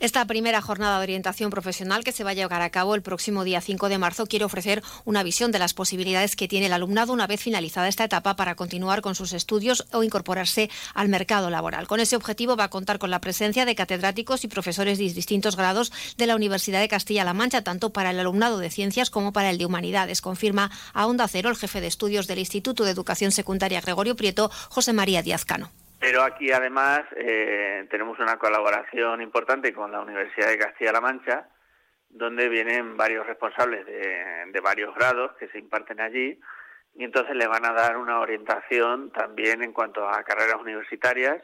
Esta primera jornada de orientación profesional que se va a llevar a cabo el próximo día 5 de marzo quiere ofrecer una visión de las posibilidades que tiene el alumnado una vez finalizada esta etapa para continuar con sus estudios o incorporarse al mercado laboral. Con ese objetivo va a contar con la presencia de catedráticos y profesores de distintos grados de la Universidad de Castilla-La Mancha, tanto para el alumnado de ciencias como para el de humanidades, confirma a Onda Cero el jefe de estudios del Instituto de Educación Secundaria Gregorio Prieto, José María Díaz Cano. Pero aquí además eh, tenemos una colaboración importante con la Universidad de Castilla-La Mancha, donde vienen varios responsables de, varios grados que se imparten allí y entonces le van a dar una orientación también en cuanto a carreras universitarias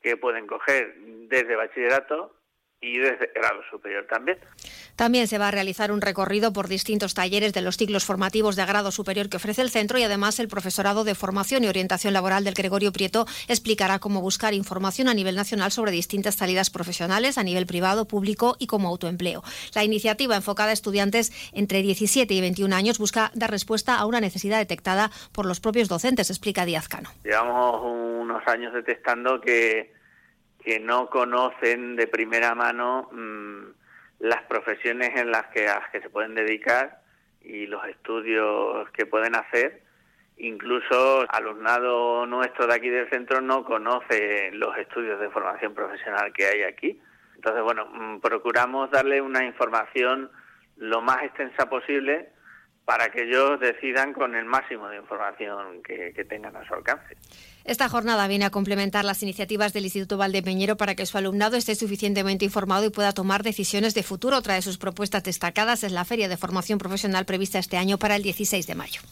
que pueden coger desde bachillerato y desde grado superior también. También se va a realizar un recorrido por distintos talleres de los ciclos formativos de grado superior que ofrece el centro y además el profesorado de formación y orientación laboral del Gregorio Prieto explicará cómo buscar información a nivel nacional sobre distintas salidas profesionales a nivel privado, público y como autoempleo. La iniciativa enfocada a estudiantes entre 17 y 21 años busca dar respuesta a una necesidad detectada por los propios docentes, explica Díaz Cano. Llevamos unos años detectando que que no conocen de primera mano mm, las profesiones en las que, las que se pueden dedicar y los estudios que pueden hacer. Incluso alumnado nuestro de aquí del centro no conoce los estudios de formación profesional que hay aquí. Entonces, bueno, mm, procuramos darle una información lo más extensa posible para que ellos decidan con el máximo de información que, tengan a su alcance. Esta jornada viene a complementar las iniciativas del Instituto Valdepeñero para que su alumnado esté suficientemente informado y pueda tomar decisiones de futuro. Otra de sus propuestas destacadas es la Feria de Formación Profesional prevista este año para el 16 de mayo.